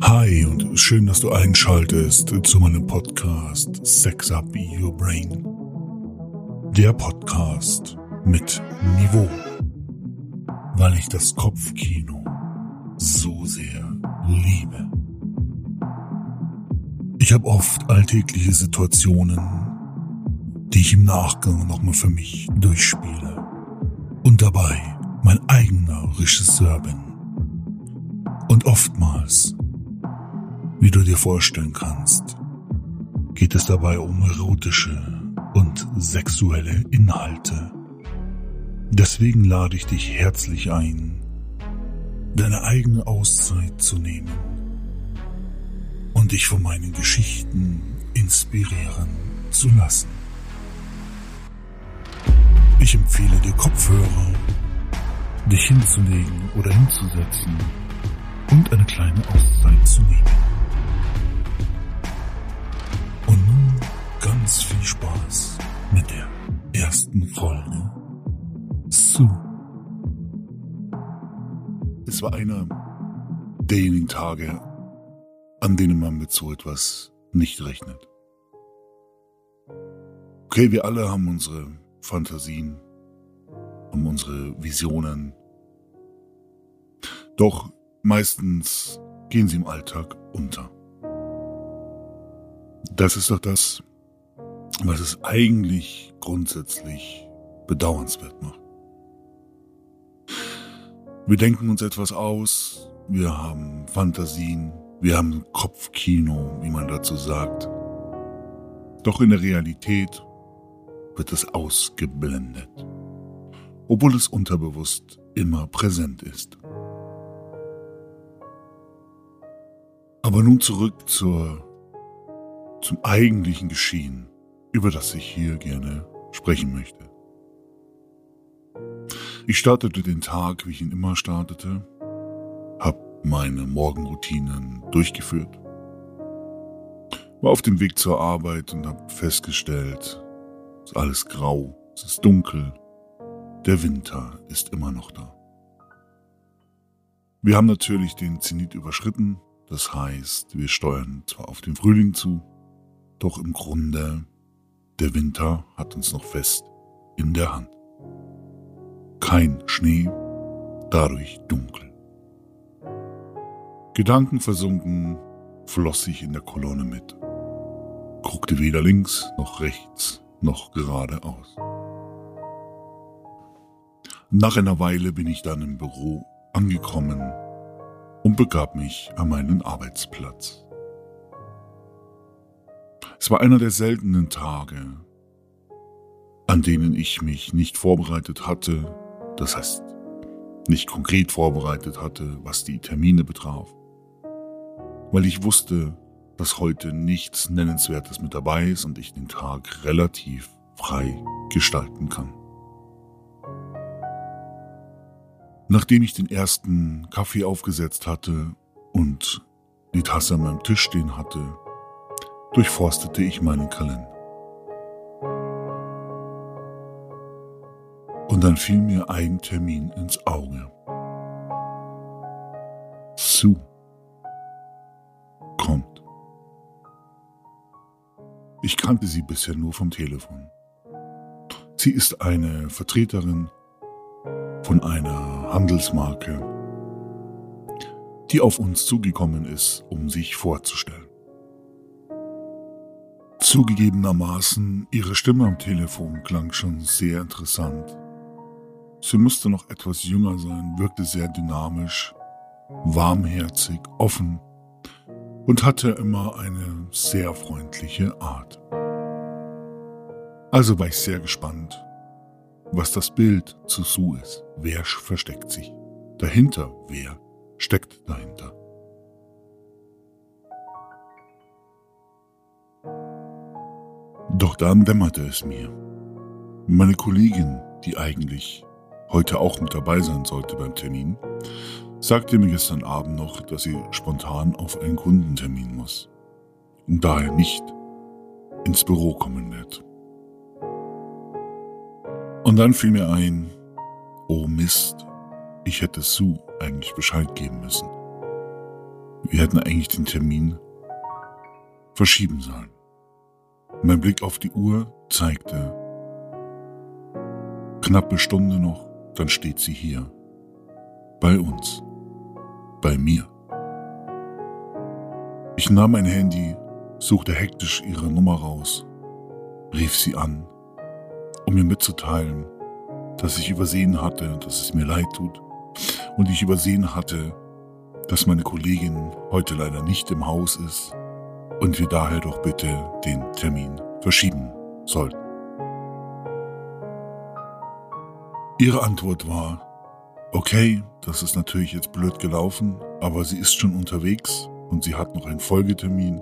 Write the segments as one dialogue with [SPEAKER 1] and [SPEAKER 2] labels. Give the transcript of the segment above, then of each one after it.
[SPEAKER 1] Hi und schön, dass du einschaltest zu meinem Podcast Sex Up Your Brain. Der Podcast mit Niveau. Weil ich das Kopfkino so sehr liebe. Ich habe oft alltägliche Situationen, die ich im Nachgang nochmal für mich durchspiele und dabei mein eigener Regisseur bin. Und oftmals wie du dir vorstellen kannst, geht es dabei um erotische und sexuelle Inhalte. Deswegen lade ich dich herzlich ein, deine eigene Auszeit zu nehmen und dich von meinen Geschichten inspirieren zu lassen. Ich empfehle dir Kopfhörer, dich hinzulegen oder hinzusetzen und eine kleine Auszeit zu nehmen. Ganz viel Spaß mit der ersten Folge zu. Es war einer derjenigen Tage, an denen man mit so etwas nicht rechnet. Okay, wir alle haben unsere Fantasien, haben unsere Visionen. Doch meistens gehen sie im Alltag unter. Das ist doch das, was es eigentlich grundsätzlich bedauernswert macht. Wir denken uns etwas aus, wir haben Fantasien, wir haben Kopfkino, wie man dazu sagt. Doch in der Realität wird es ausgeblendet, obwohl es unterbewusst immer präsent ist. Aber nun zurück zur, zum eigentlichen Geschehen über das ich hier gerne sprechen möchte. Ich startete den Tag, wie ich ihn immer startete, hab meine Morgenroutinen durchgeführt, war auf dem Weg zur Arbeit und hab festgestellt, es ist alles grau, es ist dunkel, der Winter ist immer noch da. Wir haben natürlich den Zenit überschritten, das heißt, wir steuern zwar auf den Frühling zu, doch im Grunde der Winter hat uns noch fest in der Hand. Kein Schnee, dadurch dunkel. Gedankenversunken floss ich in der Kolonne mit, guckte weder links noch rechts noch geradeaus. Nach einer Weile bin ich dann im Büro angekommen und begab mich an meinen Arbeitsplatz. Es war einer der seltenen Tage, an denen ich mich nicht vorbereitet hatte, das heißt nicht konkret vorbereitet hatte, was die Termine betraf, weil ich wusste, dass heute nichts Nennenswertes mit dabei ist und ich den Tag relativ frei gestalten kann. Nachdem ich den ersten Kaffee aufgesetzt hatte und die Tasse an meinem Tisch stehen hatte, durchforstete ich meinen Kalender. Und dann fiel mir ein Termin ins Auge. Sue kommt. Ich kannte sie bisher nur vom Telefon. Sie ist eine Vertreterin von einer Handelsmarke, die auf uns zugekommen ist, um sich vorzustellen. Zugegebenermaßen, ihre Stimme am Telefon klang schon sehr interessant. Sie musste noch etwas jünger sein, wirkte sehr dynamisch, warmherzig, offen und hatte immer eine sehr freundliche Art. Also war ich sehr gespannt, was das Bild zu Sue ist. Wer versteckt sich? Dahinter, wer steckt dahinter? Doch dann dämmerte es mir. Meine Kollegin, die eigentlich heute auch mit dabei sein sollte beim Termin, sagte mir gestern Abend noch, dass sie spontan auf einen Kundentermin muss und daher nicht ins Büro kommen wird. Und dann fiel mir ein, oh Mist, ich hätte Sue eigentlich Bescheid geben müssen. Wir hätten eigentlich den Termin verschieben sollen. Mein Blick auf die Uhr zeigte, knappe Stunde noch, dann steht sie hier. Bei uns. Bei mir. Ich nahm mein Handy, suchte hektisch ihre Nummer raus, rief sie an, um mir mitzuteilen, dass ich übersehen hatte, dass es mir leid tut und ich übersehen hatte, dass meine Kollegin heute leider nicht im Haus ist und wir daher doch bitte den Termin verschieben sollten. Ihre Antwort war, okay, das ist natürlich jetzt blöd gelaufen, aber sie ist schon unterwegs und sie hat noch einen Folgetermin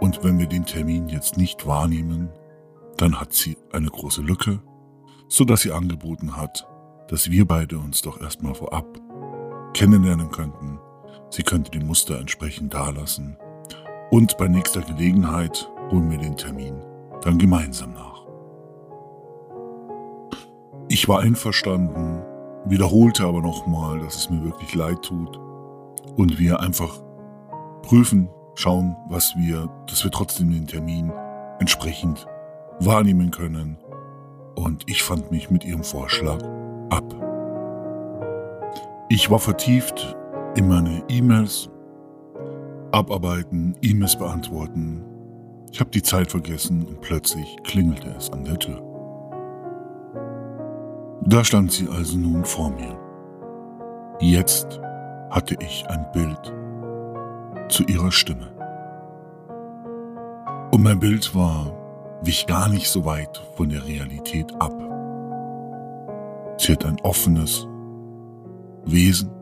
[SPEAKER 1] und wenn wir den Termin jetzt nicht wahrnehmen, dann hat sie eine große Lücke, so dass sie angeboten hat, dass wir beide uns doch erstmal vorab kennenlernen könnten. Sie könnte die Muster entsprechend dalassen und bei nächster Gelegenheit holen wir den Termin dann gemeinsam nach. Ich war einverstanden, wiederholte aber nochmal, dass es mir wirklich leid tut und wir einfach prüfen, schauen, was wir, dass wir trotzdem den Termin entsprechend wahrnehmen können. Und ich fand mich mit ihrem Vorschlag ab. Ich war vertieft in meine E-Mails, abarbeiten, E-Mails beantworten. Ich habe die Zeit vergessen und plötzlich klingelte es an der Tür. Da stand sie also nun vor mir. Jetzt hatte ich ein Bild zu ihrer Stimme. Und mein Bild war, wich gar nicht so weit von der Realität ab. Sie hat ein offenes Wesen.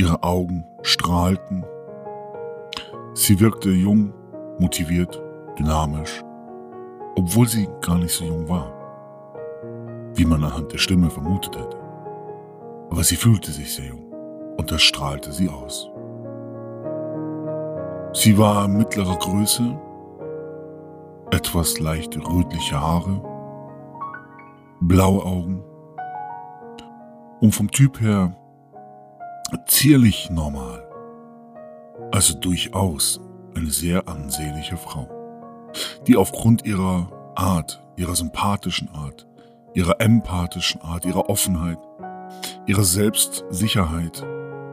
[SPEAKER 1] Ihre Augen strahlten. Sie wirkte jung, motiviert, dynamisch, obwohl sie gar nicht so jung war wie man anhand der Stimme vermutet hätte. Aber sie fühlte sich sehr jung und das strahlte sie aus. Sie war mittlerer Größe, etwas leicht rötliche Haare, blaue Augen und vom Typ her zierlich normal. Also durchaus eine sehr ansehnliche Frau, die aufgrund ihrer Art, ihrer sympathischen Art, ihrer empathischen Art, ihrer Offenheit, ihrer Selbstsicherheit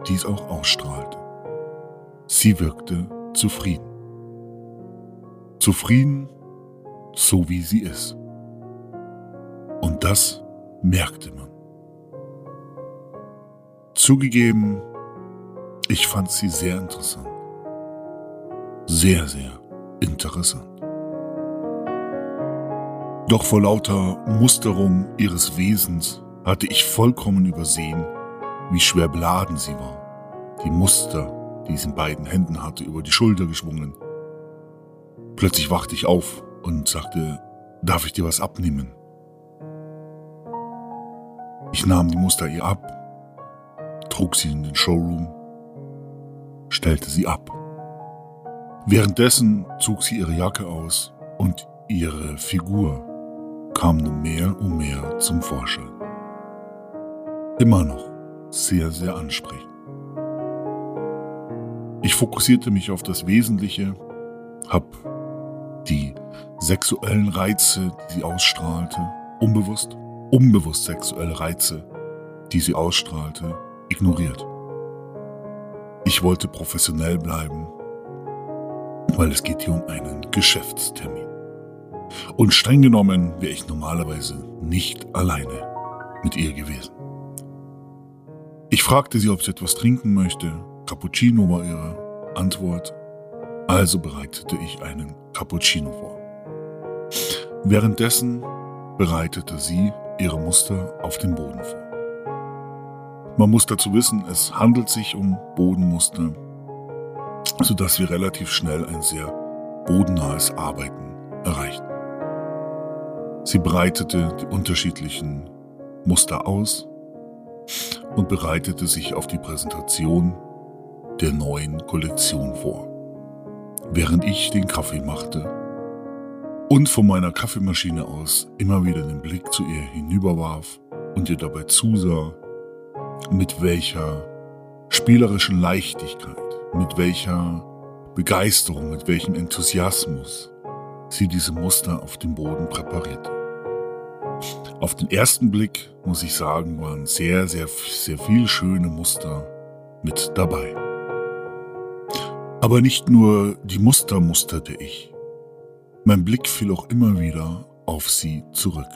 [SPEAKER 1] dies auch ausstrahlte. Sie wirkte zufrieden. Zufrieden, so wie sie ist. Und das merkte man. Zugegeben, ich fand sie sehr interessant. Sehr, sehr interessant. Doch vor lauter Musterung ihres Wesens hatte ich vollkommen übersehen, wie schwer beladen sie war. Die Muster, die sie in beiden Händen hatte, über die Schulter geschwungen. Plötzlich wachte ich auf und sagte, darf ich dir was abnehmen? Ich nahm die Muster ihr ab, trug sie in den Showroom, stellte sie ab. Währenddessen zog sie ihre Jacke aus und ihre Figur kam nun mehr und mehr zum Vorschein. Immer noch sehr, sehr ansprechend. Ich fokussierte mich auf das Wesentliche, hab die sexuellen Reize, die sie ausstrahlte, unbewusst, unbewusst sexuelle Reize, die sie ausstrahlte, ignoriert. Ich wollte professionell bleiben, weil es geht hier um einen Geschäftstermin. Und streng genommen wäre ich normalerweise nicht alleine mit ihr gewesen. Ich fragte sie, ob sie etwas trinken möchte. Cappuccino war ihre Antwort. Also bereitete ich einen Cappuccino vor. Währenddessen bereitete sie ihre Muster auf dem Boden vor. Man muss dazu wissen, es handelt sich um Bodenmuster, sodass wir relativ schnell ein sehr bodennahes Arbeiten erreichten. Sie breitete die unterschiedlichen Muster aus und bereitete sich auf die Präsentation der neuen Kollektion vor, während ich den Kaffee machte und von meiner Kaffeemaschine aus immer wieder den Blick zu ihr hinüberwarf und ihr dabei zusah, mit welcher spielerischen Leichtigkeit, mit welcher Begeisterung, mit welchem Enthusiasmus sie diese Muster auf dem Boden präparierte. Auf den ersten Blick, muss ich sagen, waren sehr, sehr, sehr viel schöne Muster mit dabei. Aber nicht nur die Muster musterte ich. Mein Blick fiel auch immer wieder auf sie zurück.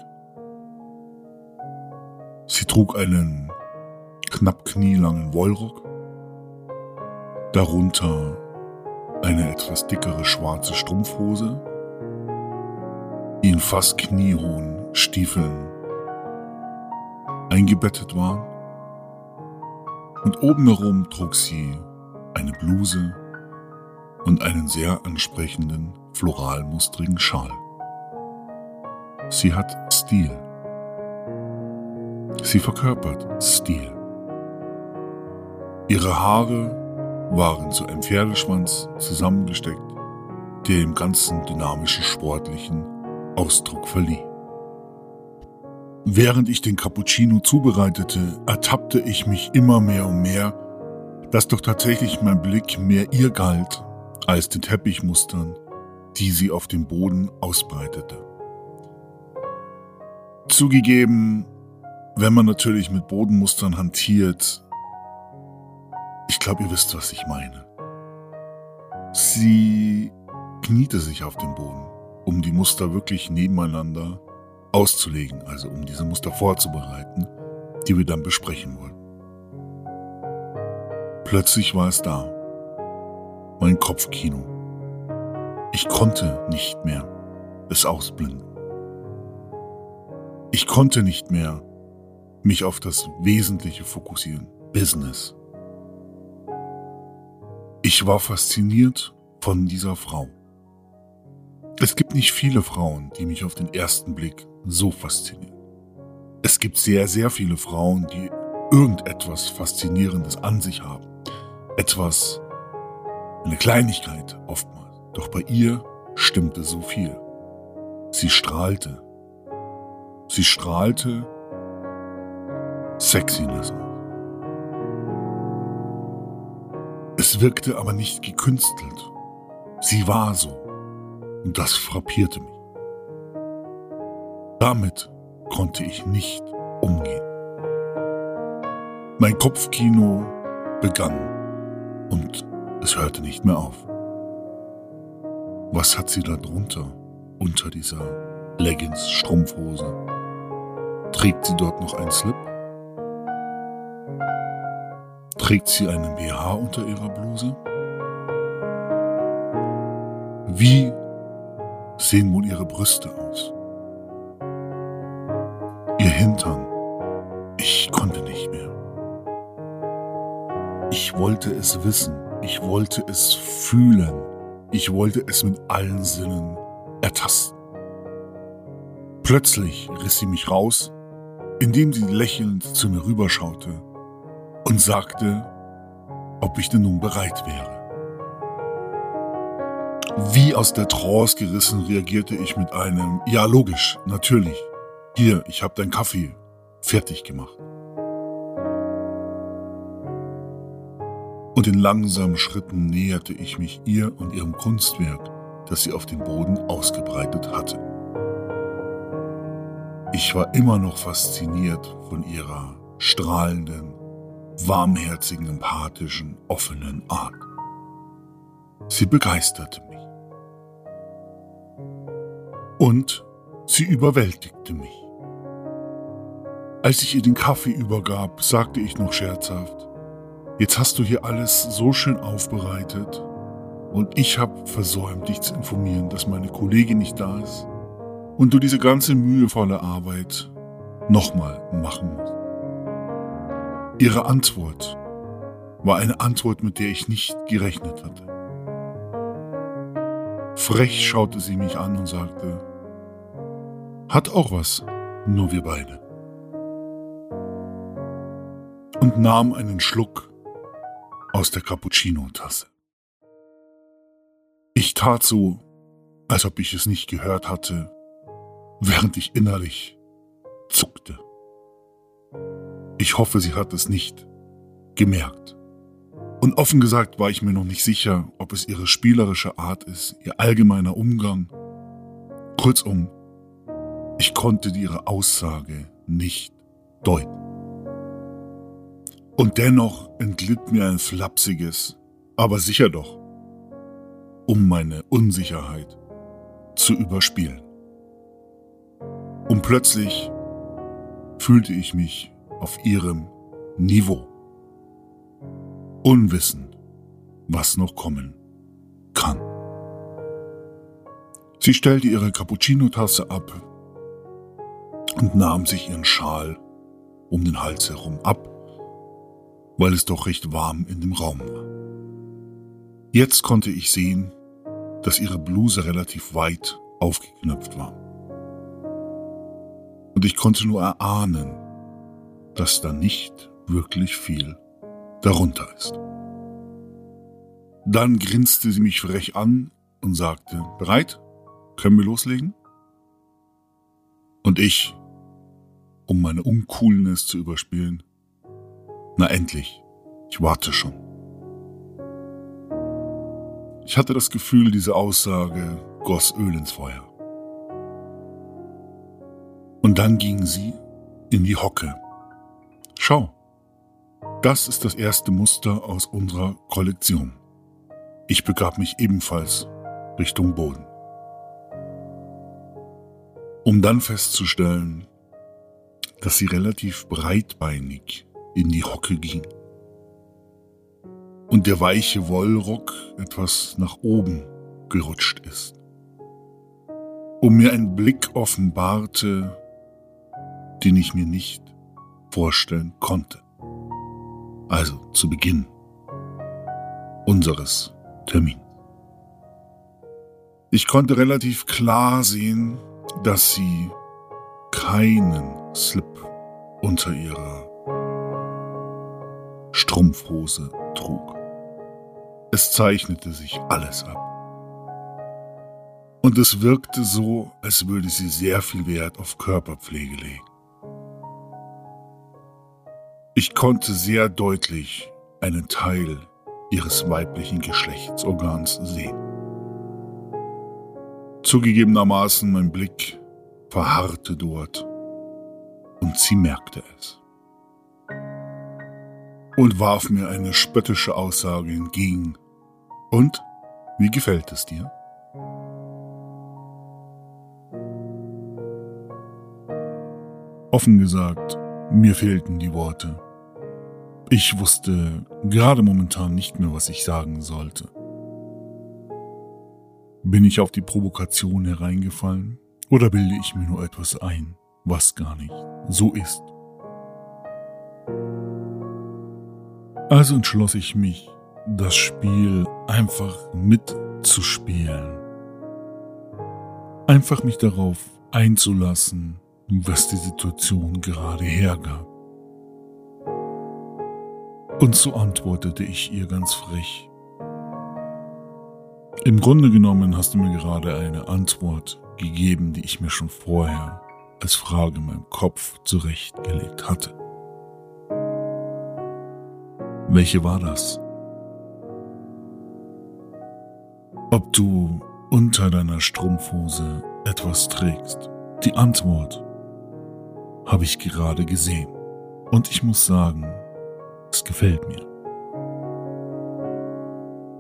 [SPEAKER 1] Sie trug einen knapp knielangen Wollrock, darunter eine etwas dickere schwarze Strumpfhose, die in fast kniehohen Stiefeln eingebettet waren, und oben herum trug sie eine Bluse und einen sehr ansprechenden floralmustrigen Schal. Sie hat Stil. Sie verkörpert Stil. Ihre Haare waren zu einem Pferdeschwanz zusammengesteckt, der dem ganzen dynamischen sportlichen Ausdruck verlieh. Während ich den Cappuccino zubereitete, ertappte ich mich immer mehr und mehr, dass doch tatsächlich mein Blick mehr ihr galt als den Teppichmustern, die sie auf dem Boden ausbreitete. Zugegeben, wenn man natürlich mit Bodenmustern hantiert, ich glaube, ihr wisst, was ich meine. Sie kniete sich auf den Boden, um die Muster wirklich nebeneinander auszulegen, also um diese Muster vorzubereiten, die wir dann besprechen wollen. Plötzlich war es da. Mein Kopfkino. Ich konnte nicht mehr es ausblenden. Ich konnte nicht mehr mich auf das Wesentliche fokussieren. Business. Ich war fasziniert von dieser Frau. Es gibt nicht viele Frauen, die mich auf den ersten Blick so faszinieren. Es gibt sehr, sehr viele Frauen, die irgendetwas Faszinierendes an sich haben. Etwas, eine Kleinigkeit oftmals. Doch bei ihr stimmte so viel. Sie strahlte. Sie strahlte Sexiness aus. Wirkte aber nicht gekünstelt. Sie war so. Und das frappierte mich. Damit konnte ich nicht umgehen. Mein Kopfkino begann und es hörte nicht mehr auf. Was hat sie da drunter, unter dieser Leggings-Strumpfhose? Trägt sie dort noch einen Slip? Trägt sie einen BH unter ihrer Bluse? Wie sehen wohl ihre Brüste aus? Ihr Hintern. Ich konnte nicht mehr. Ich wollte es wissen. Ich wollte es fühlen. Ich wollte es mit allen Sinnen ertasten. Plötzlich riss sie mich raus, indem sie lächelnd zu mir rüberschaute und sagte, ob ich denn nun bereit wäre. Wie aus der Trance gerissen reagierte ich mit einem Ja, logisch, natürlich. Hier, ich habe deinen Kaffee fertig gemacht. Und in langsamen Schritten näherte ich mich ihr und ihrem Kunstwerk, das sie auf dem Boden ausgebreitet hatte. Ich war immer noch fasziniert von ihrer strahlenden, warmherzigen, empathischen, offenen Art. Sie begeisterte mich. Und sie überwältigte mich. Als ich ihr den Kaffee übergab, sagte ich noch scherzhaft, jetzt hast du hier alles so schön aufbereitet und ich habe versäumt, dich zu informieren, dass meine Kollegin nicht da ist und du diese ganze mühevolle Arbeit nochmal machen musst. Ihre Antwort war eine Antwort, mit der ich nicht gerechnet hatte. Frech schaute sie mich an und sagte, hat auch was, nur wir beide. Und nahm einen Schluck aus der Cappuccino-Tasse. Ich tat so, als ob ich es nicht gehört hatte, während ich innerlich zuckte. Ich hoffe, sie hat es nicht gemerkt. Und offen gesagt war ich mir noch nicht sicher, ob es ihre spielerische Art ist, ihr allgemeiner Umgang. Kurzum, ich konnte ihre Aussage nicht deuten. Und dennoch entglitt mir ein flapsiges, aber sicher doch, um meine Unsicherheit zu überspielen. Und plötzlich fühlte ich mich auf ihrem Niveau unwissend, was noch kommen kann. Sie stellte ihre Cappuccino-Tasse ab und nahm sich ihren Schal um den Hals herum ab, weil es doch recht warm in dem Raum war. Jetzt konnte ich sehen, dass ihre Bluse relativ weit aufgeknöpft war. Und ich konnte nur erahnen, dass da nicht wirklich viel darunter ist. Dann grinste sie mich frech an und sagte, bereit? Können wir loslegen? Und ich, um meine Uncoolness zu überspielen, na endlich, ich warte schon. Ich hatte das Gefühl, diese Aussage goss Öl ins Feuer. Und dann ging sie in die Hocke. Schau, das ist das erste Muster aus unserer Kollektion. Ich begab mich ebenfalls Richtung Boden. Um dann festzustellen, dass sie relativ breitbeinig in die Hocke ging und der weiche Wollrock etwas nach oben gerutscht ist. Um mir ein Blick offenbarte, den ich mir nicht vorstellen konnte also zu Beginn unseres Termins. Ich konnte relativ klar sehen, dass sie keinen Slip unter ihrer Strumpfhose trug. Es zeichnete sich alles ab. Und es wirkte so, als würde sie sehr viel Wert auf Körperpflege legen. Ich konnte sehr deutlich einen Teil ihres weiblichen Geschlechtsorgans sehen. Zugegebenermaßen mein Blick verharrte dort und sie merkte es und warf mir eine spöttische Aussage entgegen. Und, wie gefällt es dir? Offen gesagt, mir fehlten die Worte. Ich wusste gerade momentan nicht mehr, was ich sagen sollte. Bin ich auf die Provokation hereingefallen oder bilde ich mir nur etwas ein, was gar nicht so ist? Also entschloss ich mich, das Spiel einfach mitzuspielen. Einfach mich darauf einzulassen, was die Situation gerade hergab. Und so antwortete ich ihr ganz frech. Im Grunde genommen hast du mir gerade eine Antwort gegeben, die ich mir schon vorher als Frage in meinem Kopf zurechtgelegt hatte. Welche war das? Ob du unter deiner Strumpfhose etwas trägst? Die Antwort habe ich gerade gesehen. Und ich muss sagen, es gefällt mir.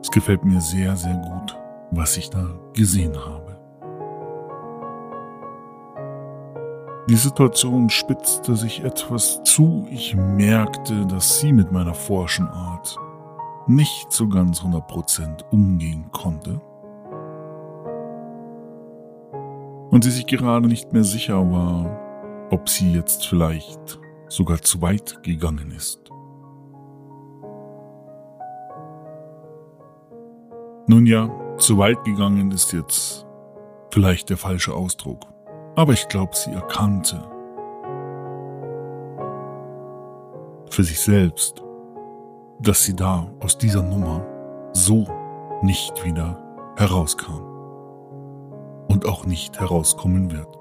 [SPEAKER 1] Es gefällt mir sehr, sehr gut, was ich da gesehen habe. Die Situation spitzte sich etwas zu. Ich merkte, dass sie mit meiner forschen Art nicht so ganz 100% umgehen konnte. Und sie sich gerade nicht mehr sicher war, ob sie jetzt vielleicht sogar zu weit gegangen ist. Nun ja, zu weit gegangen ist jetzt vielleicht der falsche Ausdruck, aber ich glaube, sie erkannte für sich selbst, dass sie da aus dieser Nummer so nicht wieder herauskam und auch nicht herauskommen wird.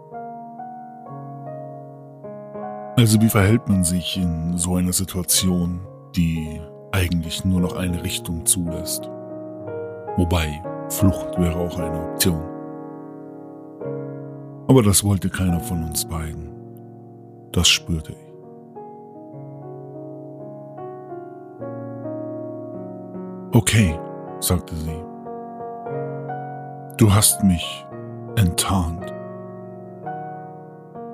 [SPEAKER 1] Also wie verhält man sich in so einer Situation, die eigentlich nur noch eine Richtung zulässt. Wobei Flucht wäre auch eine Option. Aber das wollte keiner von uns beiden. Das spürte ich. Okay, sagte sie. Du hast mich enttarnt.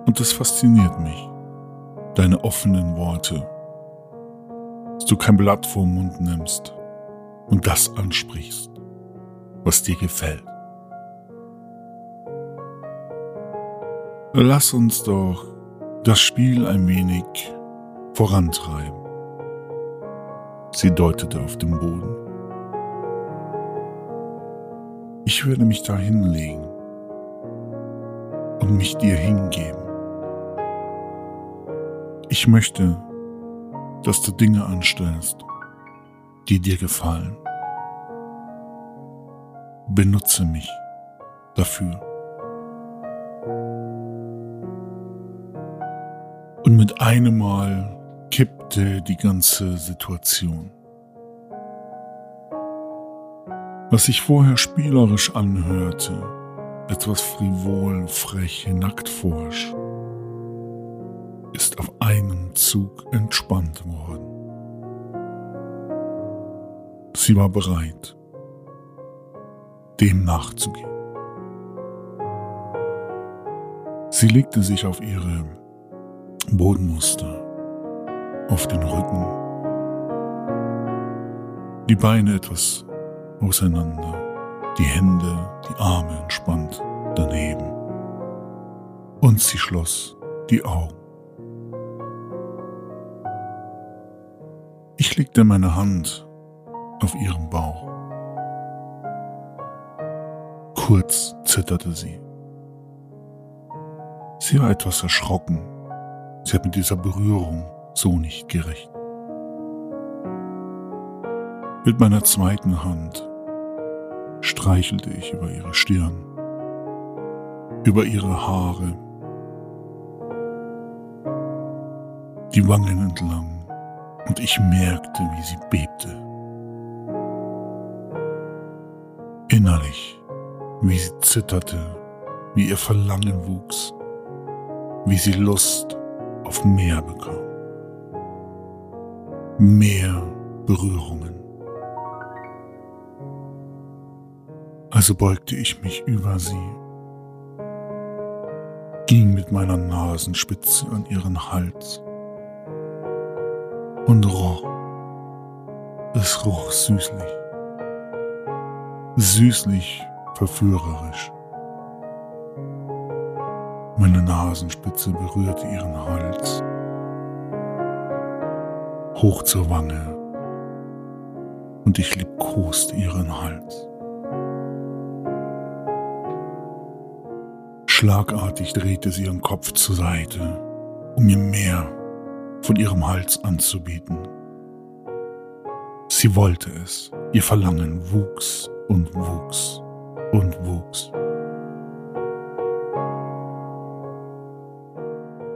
[SPEAKER 1] Und es fasziniert mich, deine offenen Worte, dass du kein Blatt vor den Mund nimmst und das ansprichst, was dir gefällt. Lass uns doch das Spiel ein wenig vorantreiben. Sie deutete auf den Boden. Ich würde mich da hinlegen und mich dir hingeben. Ich möchte, dass du Dinge anstellst, die dir gefallen. Benutze mich dafür. Und mit einem Mal kippte die ganze Situation. Was sich vorher spielerisch anhörte, etwas frivol, frech, nacktforsch, auf einem Zug entspannt worden. Sie war bereit, dem nachzugehen. Sie legte sich auf ihre Bodenmuster, auf den Rücken, die Beine etwas auseinander, die Hände, die Arme entspannt daneben. Und sie schloss die Augen. Ich legte meine Hand auf ihren Bauch. Kurz zitterte sie. Sie war etwas erschrocken. Sie hat mit dieser Berührung so nicht gerechnet. Mit meiner zweiten Hand streichelte ich über ihre Stirn, über ihre Haare, die Wangen entlang, und ich merkte, wie sie bebte. Innerlich, wie sie zitterte, wie ihr Verlangen wuchs, wie sie Lust auf mehr bekam. Mehr Berührungen. Also beugte ich mich über sie, ging mit meiner Nasenspitze an ihren Hals und roch. Es roch süßlich, süßlich verführerisch. Meine Nasenspitze berührte ihren Hals, hoch zur Wange, und ich liebkoste ihren Hals. Schlagartig drehte sie ihren Kopf zur Seite, um mir mehr von ihrem Hals anzubieten. Sie wollte es, ihr Verlangen wuchs und wuchs und wuchs.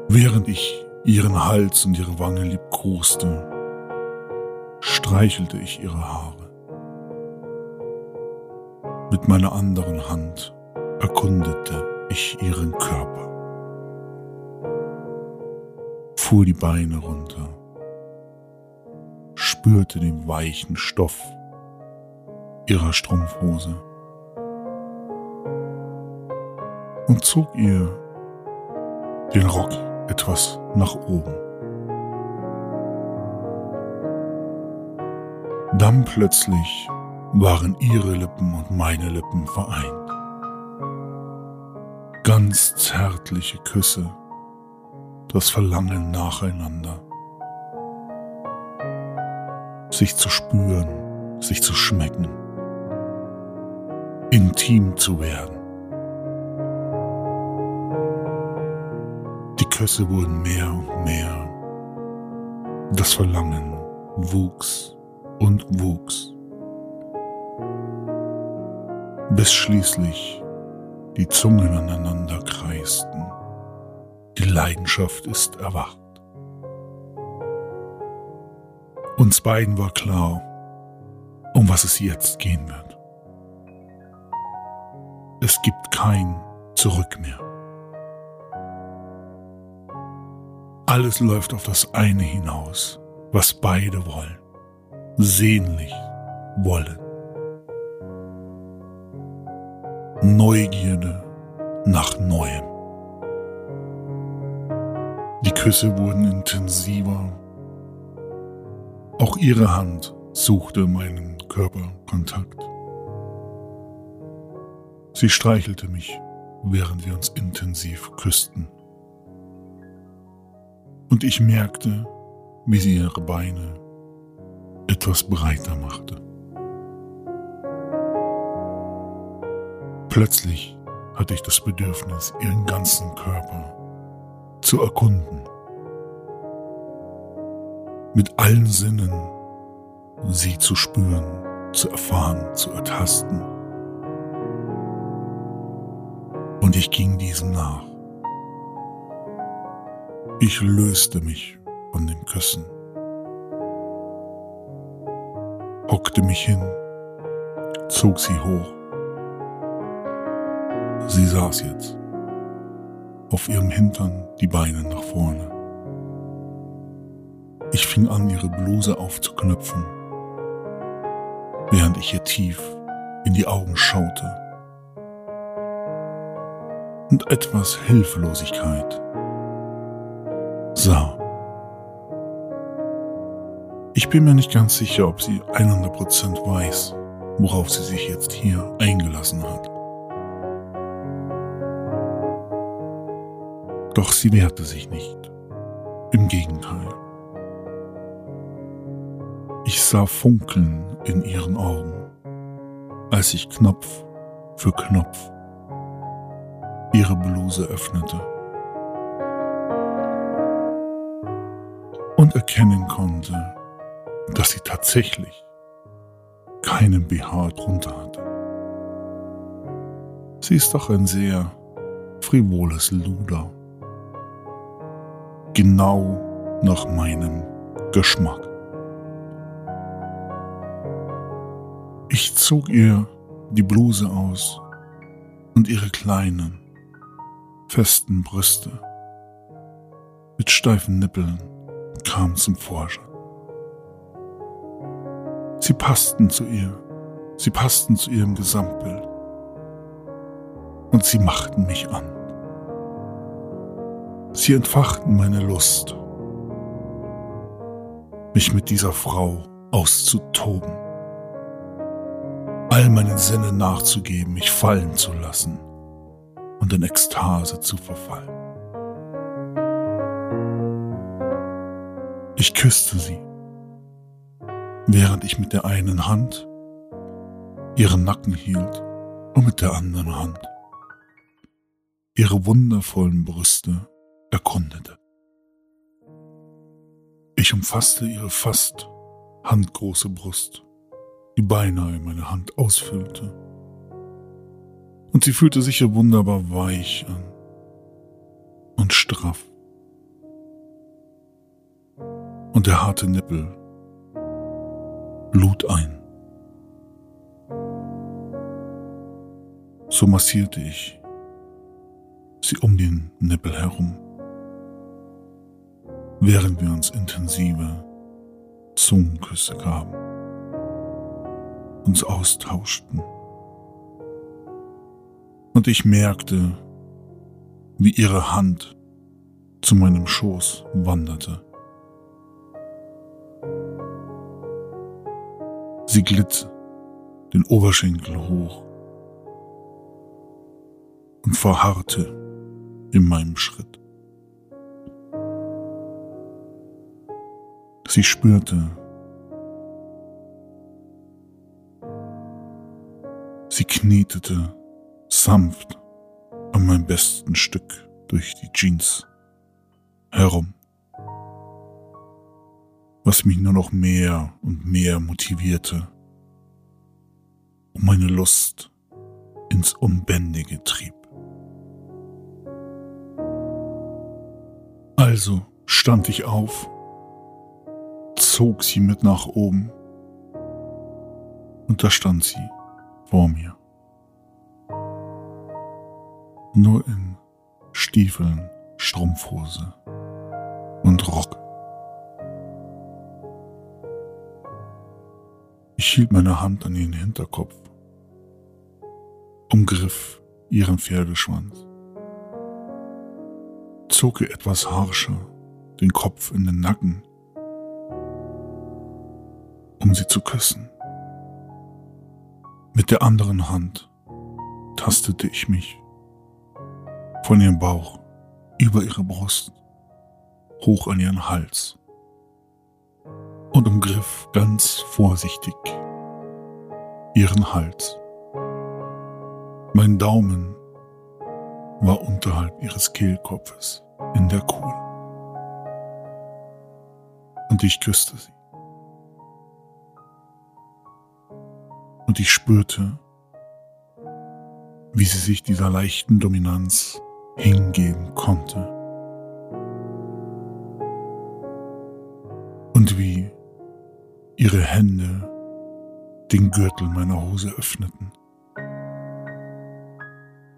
[SPEAKER 1] Während ich ihren Hals und ihre Wange liebkoste, streichelte ich ihre Haare. Mit meiner anderen Hand erkundete ich ihren Körper, fuhr die Beine runter, spürte den weichen Stoff ihrer Strumpfhose und zog ihr den Rock etwas nach oben. Dann plötzlich waren ihre Lippen und meine Lippen vereint ganz zärtliche Küsse, das Verlangen nacheinander. Sich zu spüren, sich zu schmecken, intim zu werden. Die Küsse wurden mehr und mehr. Das Verlangen wuchs und wuchs. Bis schließlich die Zungen aneinander kreisten. Die Leidenschaft ist erwacht. Uns beiden war klar, um was es jetzt gehen wird. Es gibt kein Zurück mehr. Alles läuft auf das eine hinaus, was beide wollen, sehnlich wollen. Neugierde nach Neuem. Küsse wurden intensiver. Auch ihre Hand suchte meinen Körperkontakt. Sie streichelte mich, während wir uns intensiv küssten und ich merkte, wie sie ihre Beine etwas breiter machte. Plötzlich hatte ich das Bedürfnis, ihren ganzen Körper zu erkunden. Mit allen Sinnen sie zu spüren, zu erfahren, zu ertasten. Und ich ging diesem nach. Ich löste mich von dem Küssen, hockte mich hin, zog sie hoch. Sie saß jetzt, auf ihrem Hintern die Beine nach vorne. Ich fing an, ihre Bluse aufzuknöpfen, während ich ihr tief in die Augen schaute und etwas Hilflosigkeit sah. Ich bin mir nicht ganz sicher, ob sie 100% weiß, worauf sie sich jetzt hier eingelassen hat. Doch sie wehrte sich nicht. Im Gegenteil. Ich sah Funkeln in ihren Augen, als ich Knopf für Knopf ihre Bluse öffnete. und erkennen konnte, dass sie tatsächlich keinen BH drunter hatte. Sie ist doch ein sehr frivoles Luder. Genau nach meinem Geschmack. Ich zog ihr die Bluse aus und ihre kleinen, festen Brüste mit steifen Nippeln kam zum Vorschein. Sie passten zu ihr, sie passten zu ihrem Gesamtbild und sie machten mich an. Sie entfachten meine Lust, mich mit dieser Frau auszutoben, all meinen Sinnen nachzugeben, mich fallen zu lassen und in Ekstase zu verfallen. Ich küsste sie, während ich mit der einen Hand ihren Nacken hielt und mit der anderen Hand ihre wundervollen Brüste erkundete. Ich umfasste ihre fast handgroße Brust, die beinahe meine Hand ausfüllte. Und sie fühlte sich ja wunderbar weich an und straff und der harte Nippel lud ein. So massierte ich sie um den Nippel herum, während wir uns intensive Zungenküsse gaben, uns austauschten. Und ich merkte, wie ihre Hand zu meinem Schoß wanderte. Sie glitt den Oberschenkel hoch und verharrte in meinem Schritt. Sie spürte, sie knetete sanft an meinem besten Stück durch die Jeans herum was mich nur noch mehr und mehr motivierte und meine Lust ins Unbändige trieb. Also stand ich auf, zog sie mit nach oben. Und da stand sie vor mir. Nur in Stiefeln, Strumpfhose und Rock. Ich hielt meine Hand an ihren Hinterkopf, umgriff ihren Pferdeschwanz, zog ihr etwas harscher den Kopf in den Nacken, um sie zu küssen. Mit der anderen Hand tastete ich mich von ihrem Bauch über ihre Brust hoch an ihren Hals und umgriff ganz vorsichtig ihren Hals. Mein Daumen war unterhalb ihres Kehlkopfes in der Kuhl. Und ich küsste sie. Und ich spürte, wie sie sich dieser leichten Dominanz hingeben konnte. Und wie ihre Hände den Gürtel meiner Hose öffneten.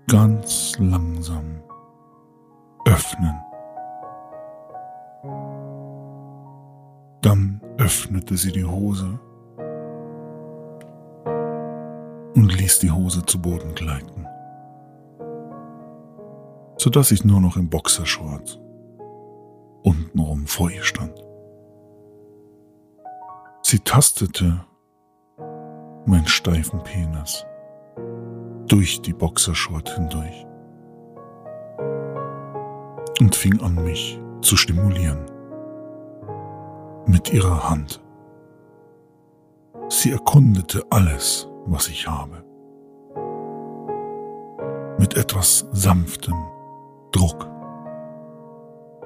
[SPEAKER 1] Ganz langsam öffnen. Dann öffnete sie die Hose und ließ die Hose zu Boden gleiten, sodass ich nur noch im Boxershort untenrum vor ihr stand. Sie tastete meinen steifen Penis durch die Boxershort hindurch und fing an mich zu stimulieren mit ihrer Hand. Sie erkundete alles, was ich habe. Mit etwas sanftem Druck.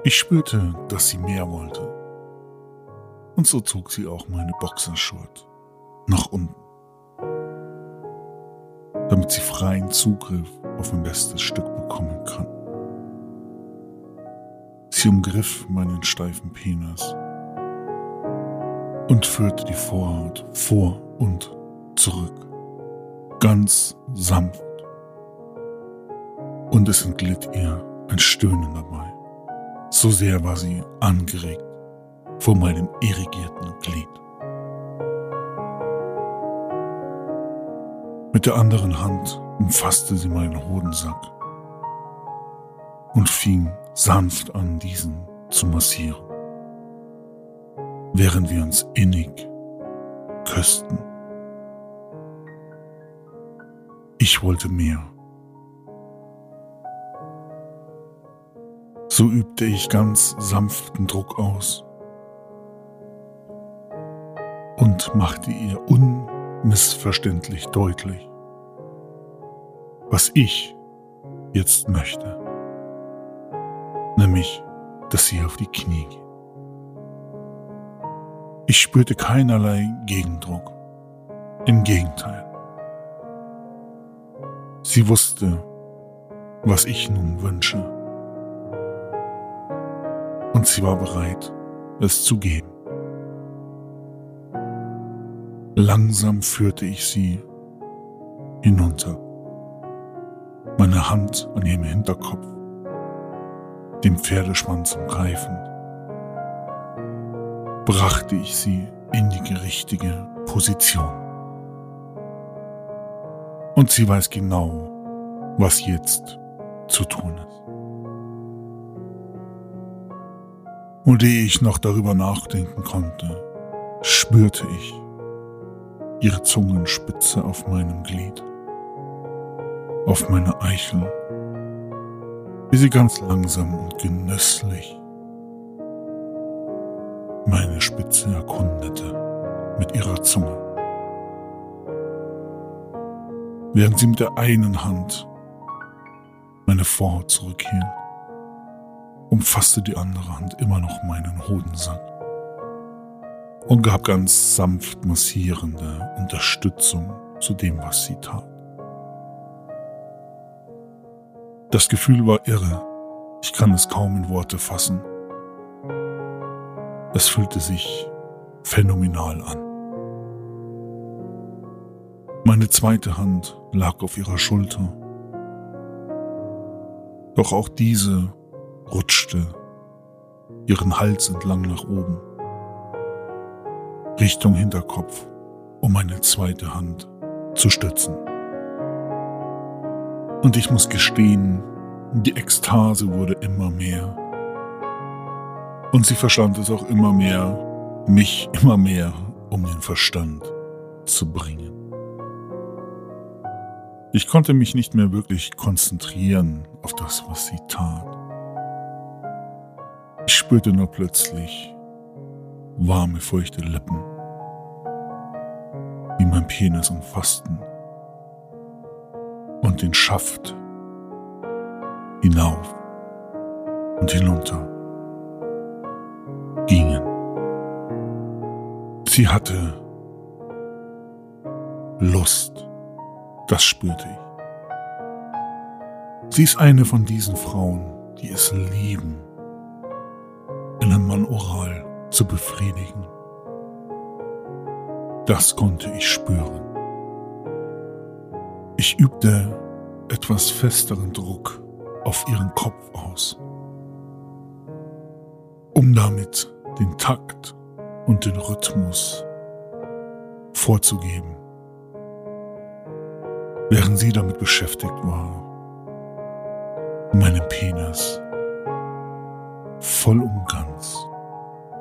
[SPEAKER 1] Ich spürte, dass sie mehr wollte und so zog sie auch meine Boxershort nach unten, damit sie freien Zugriff auf mein bestes Stück bekommen kann. Sie umgriff meinen steifen Penis und führte die Vorhaut vor und zurück, ganz sanft. Und es entglitt ihr ein Stöhnen dabei. So sehr war sie angeregt vor meinem irrigierten Glied. Mit der anderen Hand umfasste sie meinen Hodensack und fing sanft an, diesen zu massieren, während wir uns innig küssten. Ich wollte mehr. So übte ich ganz sanften Druck aus und machte ihr unmissverständlich deutlich, was ich jetzt möchte, nämlich, dass sie auf die Knie geht. Ich spürte keinerlei Gegendruck. Im Gegenteil. Sie wusste, was ich nun wünsche. Und sie war bereit, es zu geben. Langsam führte ich sie hinunter, meine Hand an ihrem Hinterkopf, dem Pferdeschwanz umgreifend, brachte ich sie in die richtige Position. Und sie weiß genau, was jetzt zu tun ist. Und ehe ich noch darüber nachdenken konnte, spürte ich, ihre Zungenspitze auf meinem Glied, auf meine Eichel, wie sie ganz langsam und genüsslich meine Spitze erkundete mit ihrer Zunge. Während sie mit der einen Hand meine Vorhaut zurückhielt, umfasste die andere Hand immer noch meinen Hodensack und gab ganz sanft massierende Unterstützung zu dem, was sie tat. Das Gefühl war irre, ich kann es kaum in Worte fassen. Es fühlte sich phänomenal an. Meine zweite Hand lag auf ihrer Schulter. Doch auch diese rutschte ihren Hals entlang nach oben, Richtung Hinterkopf, um meine zweite Hand zu stützen. Und ich muss gestehen, die Ekstase wurde immer mehr. Und sie verstand es auch immer mehr, mich immer mehr um den Verstand zu bringen. Ich konnte mich nicht mehr wirklich konzentrieren auf das, was sie tat. Ich spürte nur plötzlich warme, feuchte Lippen, wie mein Penis umfassten und den Schaft hinauf und hinunter gingen. Sie hatte Lust, das spürte ich. Sie ist eine von diesen Frauen, die es lieben, einen Mann oral zu befriedigen. Das konnte ich spüren. Ich übte etwas festeren Druck auf ihren Kopf aus, um damit den Takt und den Rhythmus vorzugeben, während sie damit beschäftigt war, meinen Penis voll und ganz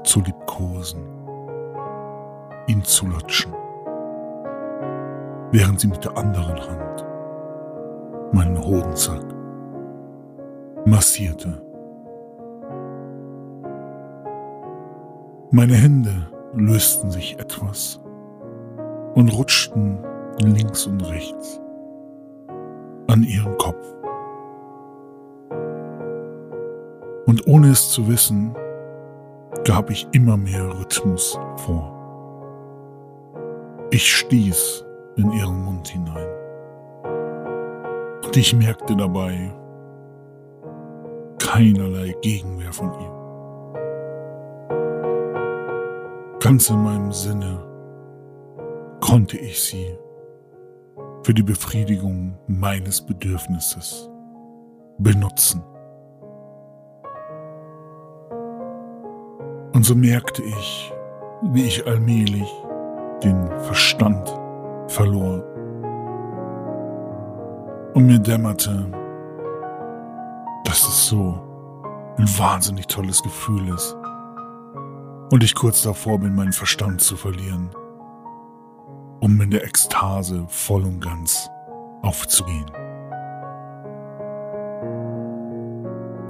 [SPEAKER 1] zu liebkosen, ihn zu lutschen während sie mit der anderen Hand meinen Hodensack massierte. Meine Hände lösten sich etwas und rutschten links und rechts an ihren Kopf. Und ohne es zu wissen, gab ich immer mehr Rhythmus vor. Ich stieß in ihren Mund hinein. Und ich merkte dabei keinerlei Gegenwehr von ihm. Ganz in meinem Sinne konnte ich sie für die Befriedigung meines Bedürfnisses benutzen. Und so merkte ich, wie ich allmählich den Verstand verlor. Und mir dämmerte, dass es so ein wahnsinnig tolles Gefühl ist. Und ich kurz davor bin, meinen Verstand zu verlieren, um in der Ekstase voll und ganz aufzugehen.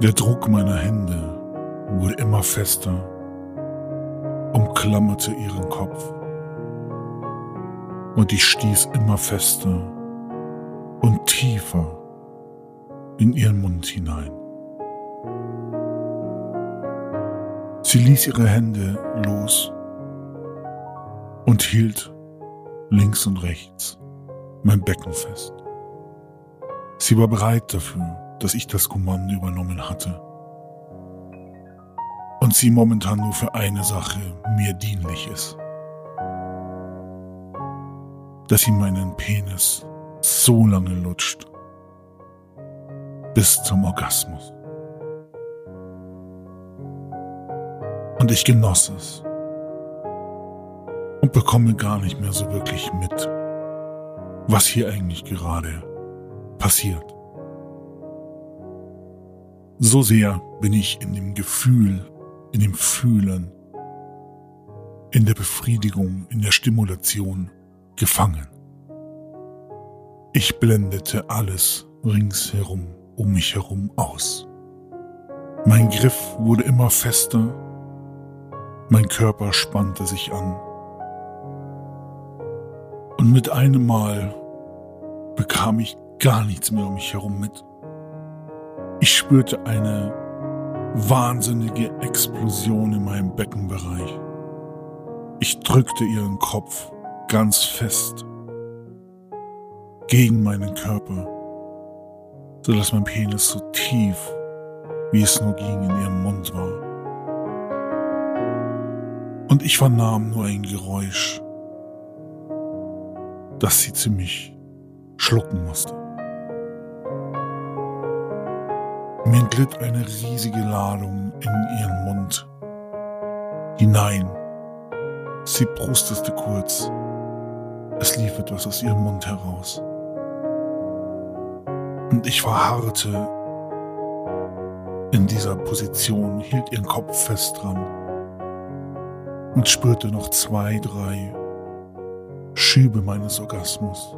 [SPEAKER 1] Der Druck meiner Hände wurde immer fester, umklammerte ihren Kopf und ich stieß immer fester und tiefer in ihren Mund hinein. Sie ließ ihre Hände los und hielt links und rechts mein Becken fest. Sie war bereit dafür, dass ich das Kommando übernommen hatte. Und sie momentan nur für eine Sache mir dienlich ist dass sie meinen Penis so lange lutscht. Bis zum Orgasmus. Und ich genoss es. Und bekomme gar nicht mehr so wirklich mit, was hier eigentlich gerade passiert. So sehr bin ich in dem Gefühl, in dem Fühlen, in der Befriedigung, in der Stimulation gefangen. Ich blendete alles ringsherum um mich herum aus. Mein Griff wurde immer fester, mein Körper spannte sich an. Und mit einem Mal bekam ich gar nichts mehr um mich herum mit. Ich spürte eine wahnsinnige Explosion in meinem Beckenbereich. Ich drückte ihren Kopf ganz fest gegen meinen Körper, sodass mein Penis so tief, wie es nur ging, in ihrem Mund war. Und ich vernahm nur ein Geräusch, das sie ziemlich schlucken musste. Mir entglitt eine riesige Ladung in ihren Mund hinein. Sie prustete kurz. Es lief etwas aus ihrem Mund heraus. Und ich verharrte in dieser Position, hielt ihren Kopf fest dran und spürte noch zwei, drei Schübe meines Orgasmus,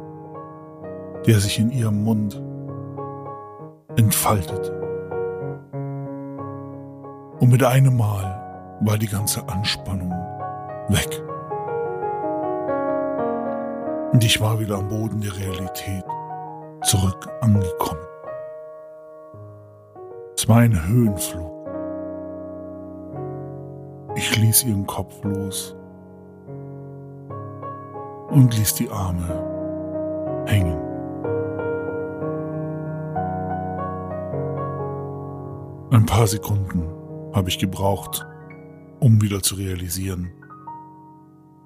[SPEAKER 1] der sich in ihrem Mund entfaltete. Und mit einem Mal war die ganze Anspannung weg. Und ich war wieder am Boden der Realität zurück angekommen. Es war ein Höhenflug. Ich ließ ihren Kopf los und ließ die Arme hängen. Ein paar Sekunden habe ich gebraucht, um wieder zu realisieren,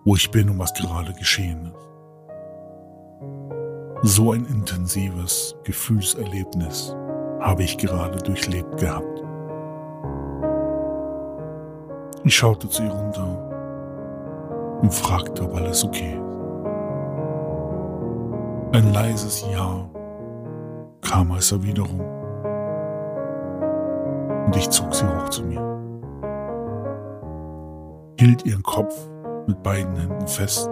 [SPEAKER 1] wo ich bin und was gerade geschehen ist. So ein intensives Gefühlserlebnis habe ich gerade durchlebt gehabt. Ich schaute zu ihr runter und fragte, ob alles okay ist. Ein leises Ja kam als Erwiderung und ich zog sie hoch zu mir, hielt ihren Kopf mit beiden Händen fest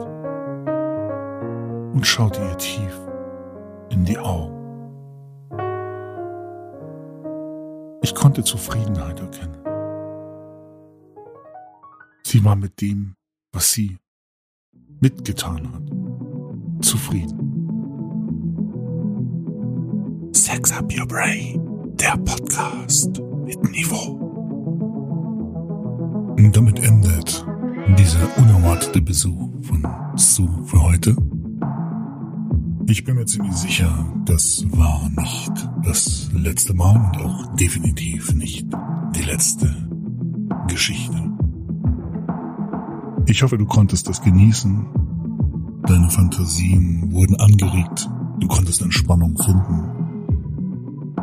[SPEAKER 1] und schaute ihr tief in die Augen. Ich konnte Zufriedenheit erkennen. Sie war mit dem, was sie mitgetan hat, zufrieden. Sex Up Your Brain, der Podcast mit Niveau. Und damit endet dieser unerwartete Besuch von Sue für heute. Ich bin mir ziemlich sicher, das war nicht das letzte Mal und auch definitiv nicht die letzte Geschichte. Ich hoffe, du konntest das genießen. Deine Fantasien wurden angeregt. Du konntest Entspannung finden.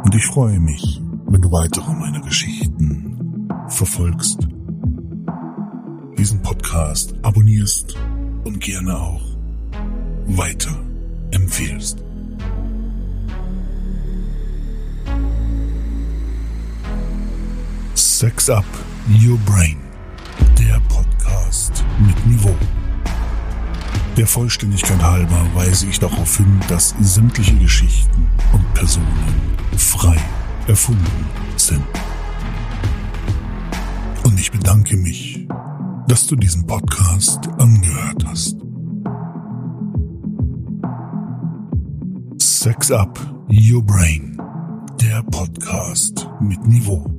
[SPEAKER 1] Und ich freue mich, wenn du weitere meiner Geschichten verfolgst, diesen Podcast abonnierst und gerne auch weiter empfiehlst. Sex Up Your Brain, der Podcast mit Niveau. Der Vollständigkeit halber weise ich darauf hin, dass sämtliche Geschichten und Personen frei erfunden sind. Und ich bedanke mich, dass du diesen Podcast angehört hast. Sex Up Your Brain, der Podcast mit Niveau.